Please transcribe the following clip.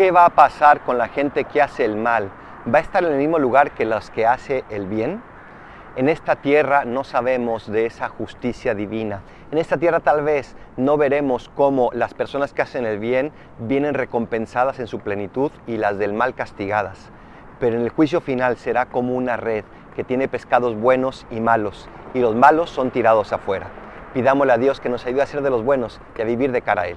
¿Qué va a pasar con la gente que hace el mal? ¿Va a estar en el mismo lugar que los que hace el bien? En esta tierra no sabemos de esa justicia divina. En esta tierra tal vez no veremos cómo las personas que hacen el bien vienen recompensadas en su plenitud y las del mal castigadas. Pero en el juicio final será como una red que tiene pescados buenos y malos, y los malos son tirados afuera. Pidámosle a Dios que nos ayude a ser de los buenos y a vivir de cara a Él.